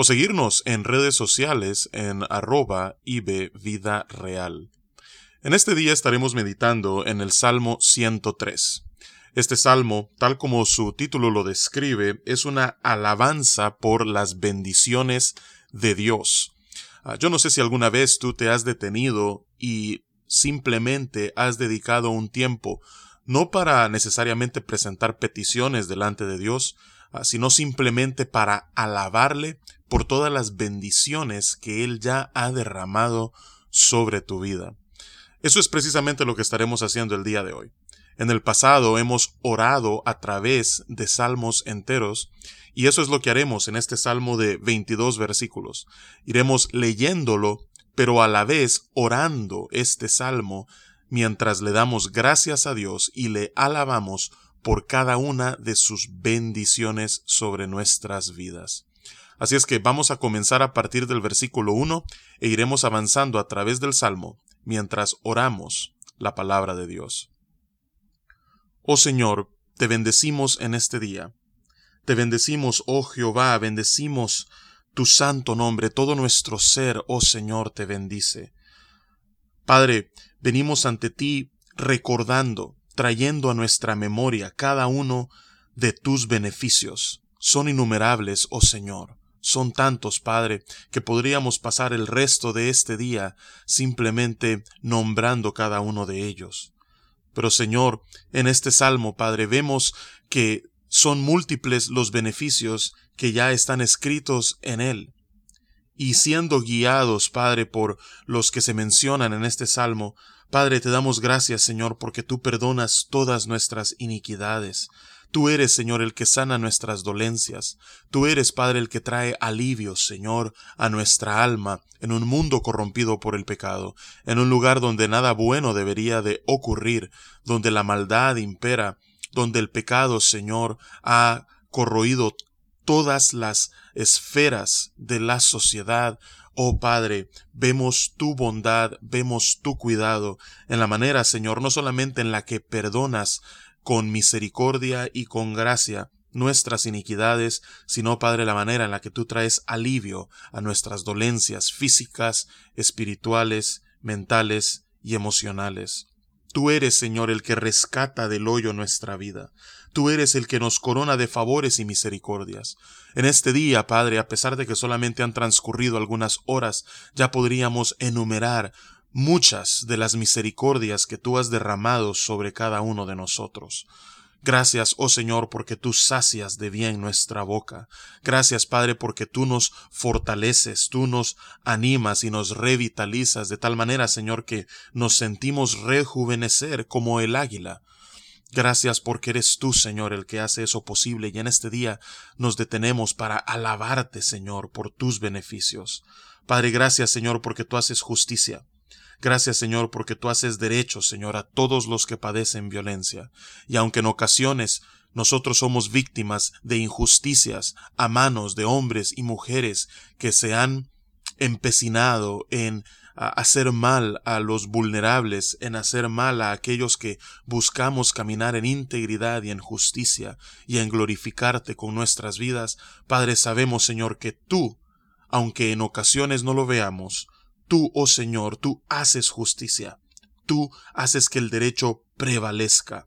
o seguirnos en redes sociales en arroba Vida Real. En este día estaremos meditando en el Salmo 103. Este salmo, tal como su título lo describe, es una alabanza por las bendiciones de Dios. Ah, yo no sé si alguna vez tú te has detenido y simplemente has dedicado un tiempo no para necesariamente presentar peticiones delante de Dios, ah, sino simplemente para alabarle por todas las bendiciones que Él ya ha derramado sobre tu vida. Eso es precisamente lo que estaremos haciendo el día de hoy. En el pasado hemos orado a través de salmos enteros y eso es lo que haremos en este salmo de 22 versículos. Iremos leyéndolo pero a la vez orando este salmo mientras le damos gracias a Dios y le alabamos por cada una de sus bendiciones sobre nuestras vidas. Así es que vamos a comenzar a partir del versículo 1 e iremos avanzando a través del Salmo mientras oramos la palabra de Dios. Oh Señor, te bendecimos en este día. Te bendecimos, oh Jehová, bendecimos tu santo nombre, todo nuestro ser, oh Señor, te bendice. Padre, venimos ante ti recordando, trayendo a nuestra memoria cada uno de tus beneficios. Son innumerables, oh Señor. Son tantos, Padre, que podríamos pasar el resto de este día simplemente nombrando cada uno de ellos. Pero Señor, en este salmo, Padre, vemos que son múltiples los beneficios que ya están escritos en él. Y siendo guiados, Padre, por los que se mencionan en este salmo, Padre, te damos gracias, Señor, porque tú perdonas todas nuestras iniquidades. Tú eres, Señor, el que sana nuestras dolencias. Tú eres, Padre, el que trae alivio, Señor, a nuestra alma en un mundo corrompido por el pecado, en un lugar donde nada bueno debería de ocurrir, donde la maldad impera, donde el pecado, Señor, ha corroído todas las esferas de la sociedad. Oh Padre, vemos tu bondad, vemos tu cuidado en la manera, Señor, no solamente en la que perdonas con misericordia y con gracia nuestras iniquidades, sino, Padre, la manera en la que tú traes alivio a nuestras dolencias físicas, espirituales, mentales y emocionales. Tú eres, Señor, el que rescata del hoyo nuestra vida. Tú eres el que nos corona de favores y misericordias. En este día, Padre, a pesar de que solamente han transcurrido algunas horas, ya podríamos enumerar muchas de las misericordias que tú has derramado sobre cada uno de nosotros. Gracias, oh Señor, porque tú sacias de bien nuestra boca. Gracias, Padre, porque tú nos fortaleces, tú nos animas y nos revitalizas de tal manera, Señor, que nos sentimos rejuvenecer como el águila. Gracias porque eres tú, Señor, el que hace eso posible y en este día nos detenemos para alabarte, Señor, por tus beneficios. Padre, gracias, Señor, porque tú haces justicia. Gracias, Señor, porque tú haces derecho, Señor, a todos los que padecen violencia. Y aunque en ocasiones nosotros somos víctimas de injusticias a manos de hombres y mujeres que se han empecinado en hacer mal a los vulnerables, en hacer mal a aquellos que buscamos caminar en integridad y en justicia y en glorificarte con nuestras vidas, Padre, sabemos, Señor, que tú, aunque en ocasiones no lo veamos, Tú, oh Señor, tú haces justicia. Tú haces que el derecho prevalezca.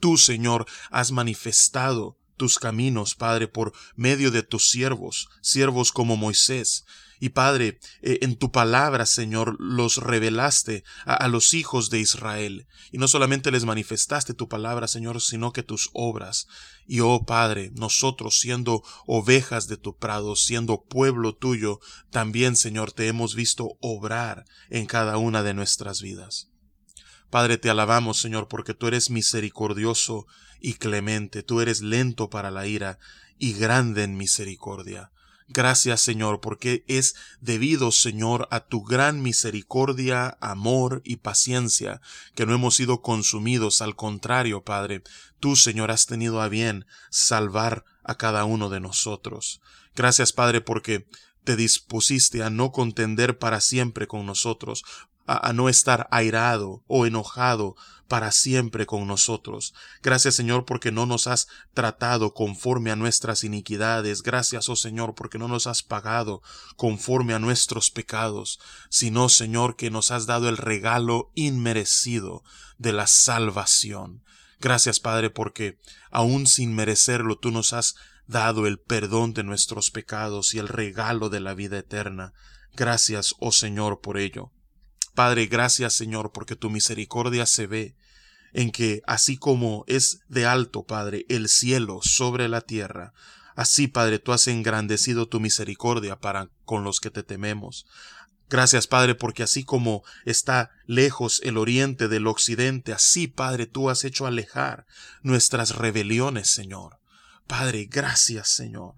Tú, Señor, has manifestado tus caminos, Padre, por medio de tus siervos, siervos como Moisés, y Padre, eh, en tu palabra, Señor, los revelaste a, los hijos de Israel. Y no solamente les manifestaste tu palabra, Señor, sino que tus obras. Y oh Padre, nosotros siendo ovejas de tu prado, siendo pueblo tuyo, también, Señor, te hemos visto obrar en cada una de nuestras vidas. Padre, te alabamos, Señor, porque tú eres misericordioso y clemente, tú eres lento para la ira y grande en misericordia. Gracias, Señor, porque es debido, Señor, a tu gran misericordia, amor y paciencia que no hemos sido consumidos. Al contrario, Padre, tú, Señor, has tenido a bien salvar a cada uno de nosotros. Gracias, Padre, porque te dispusiste a no contender para siempre con nosotros, a, no estar airado o enojado para siempre con nosotros. Gracias Señor porque no nos has tratado conforme a nuestras iniquidades. Gracias, oh Señor, porque no nos has pagado conforme a nuestros pecados, sino Señor que nos has dado el regalo inmerecido de la salvación. Gracias Padre porque aun sin merecerlo tú nos has dado el perdón de nuestros pecados y el regalo de la vida eterna. Gracias, oh Señor, por ello. Padre, gracias Señor, porque tu misericordia se ve en que así como es de alto, Padre, el cielo sobre la tierra, así, Padre, tú has engrandecido tu misericordia para con los que te tememos. Gracias, Padre, porque así como está lejos el oriente del occidente, así, Padre, tú has hecho alejar nuestras rebeliones, Señor. Padre, gracias, Señor.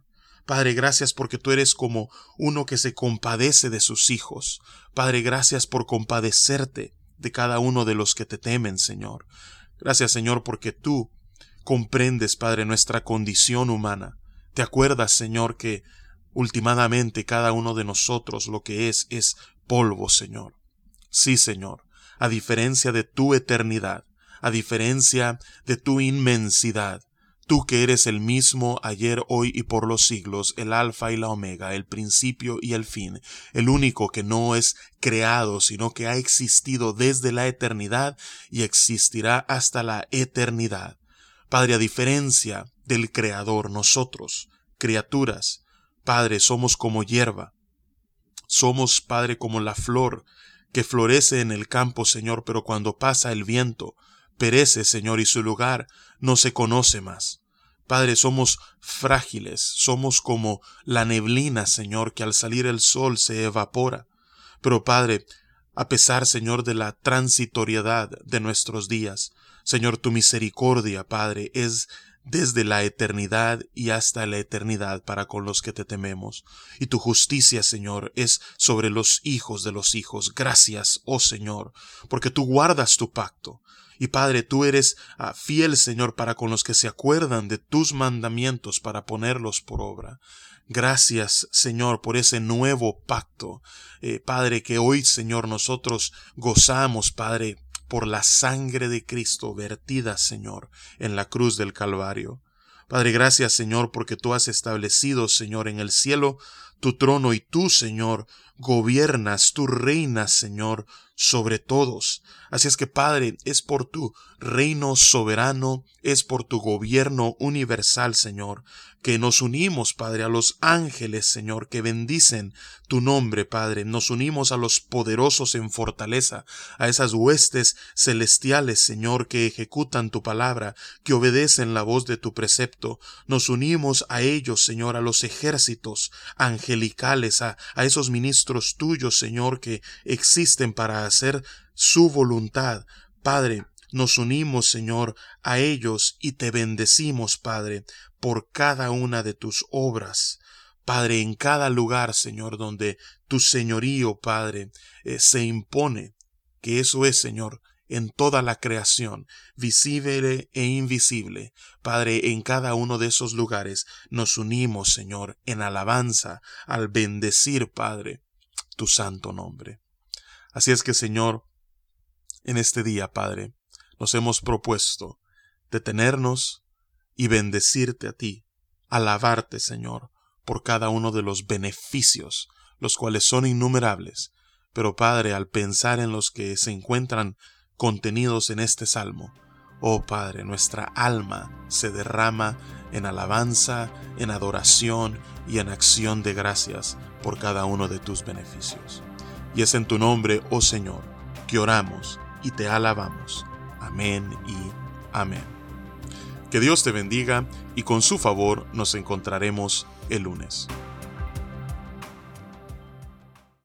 Padre, gracias porque tú eres como uno que se compadece de sus hijos. Padre, gracias por compadecerte de cada uno de los que te temen, Señor. Gracias, Señor, porque tú comprendes, Padre, nuestra condición humana. Te acuerdas, Señor, que ultimadamente cada uno de nosotros lo que es es polvo, Señor. Sí, Señor, a diferencia de tu eternidad, a diferencia de tu inmensidad, Tú que eres el mismo ayer, hoy y por los siglos, el alfa y la omega, el principio y el fin, el único que no es creado, sino que ha existido desde la eternidad y existirá hasta la eternidad. Padre, a diferencia del Creador, nosotros, criaturas, Padre, somos como hierba. Somos, Padre, como la flor que florece en el campo, Señor, pero cuando pasa el viento, perece, Señor, y su lugar no se conoce más. Padre, somos frágiles, somos como la neblina, Señor, que al salir el sol se evapora. Pero Padre, a pesar, Señor, de la transitoriedad de nuestros días, Señor, tu misericordia, Padre, es desde la eternidad y hasta la eternidad para con los que te tememos. Y tu justicia, Señor, es sobre los hijos de los hijos. Gracias, oh Señor, porque tú guardas tu pacto. Y Padre, tú eres ah, fiel, Señor, para con los que se acuerdan de tus mandamientos para ponerlos por obra. Gracias, Señor, por ese nuevo pacto. Eh, Padre, que hoy, Señor, nosotros gozamos, Padre, por la sangre de Cristo vertida, Señor, en la cruz del Calvario. Padre, gracias, Señor, porque tú has establecido, Señor, en el cielo tu trono y tú, Señor, gobiernas, tú reinas, Señor, sobre todos. Así es que, Padre, es por tu reino soberano, es por tu gobierno universal, Señor, que nos unimos, Padre, a los ángeles, Señor, que bendicen tu nombre, Padre. Nos unimos a los poderosos en fortaleza, a esas huestes celestiales, Señor, que ejecutan tu palabra, que obedecen la voz de tu precepto. Nos unimos a ellos, Señor, a los ejércitos angelicales, a, a esos tuyos, Señor, que existen para hacer su voluntad. Padre, nos unimos, Señor, a ellos y te bendecimos, Padre, por cada una de tus obras. Padre, en cada lugar, Señor, donde tu señorío, Padre, eh, se impone, que eso es, Señor, en toda la creación, visible e invisible. Padre, en cada uno de esos lugares nos unimos, Señor, en alabanza, al bendecir, Padre, tu santo nombre. Así es que, Señor, en este día, Padre, nos hemos propuesto detenernos y bendecirte a ti, alabarte, Señor, por cada uno de los beneficios, los cuales son innumerables, pero Padre, al pensar en los que se encuentran contenidos en este salmo, oh Padre, nuestra alma se derrama en alabanza, en adoración y en acción de gracias por cada uno de tus beneficios. Y es en tu nombre, oh Señor, que oramos y te alabamos. Amén y amén. Que Dios te bendiga y con su favor nos encontraremos el lunes.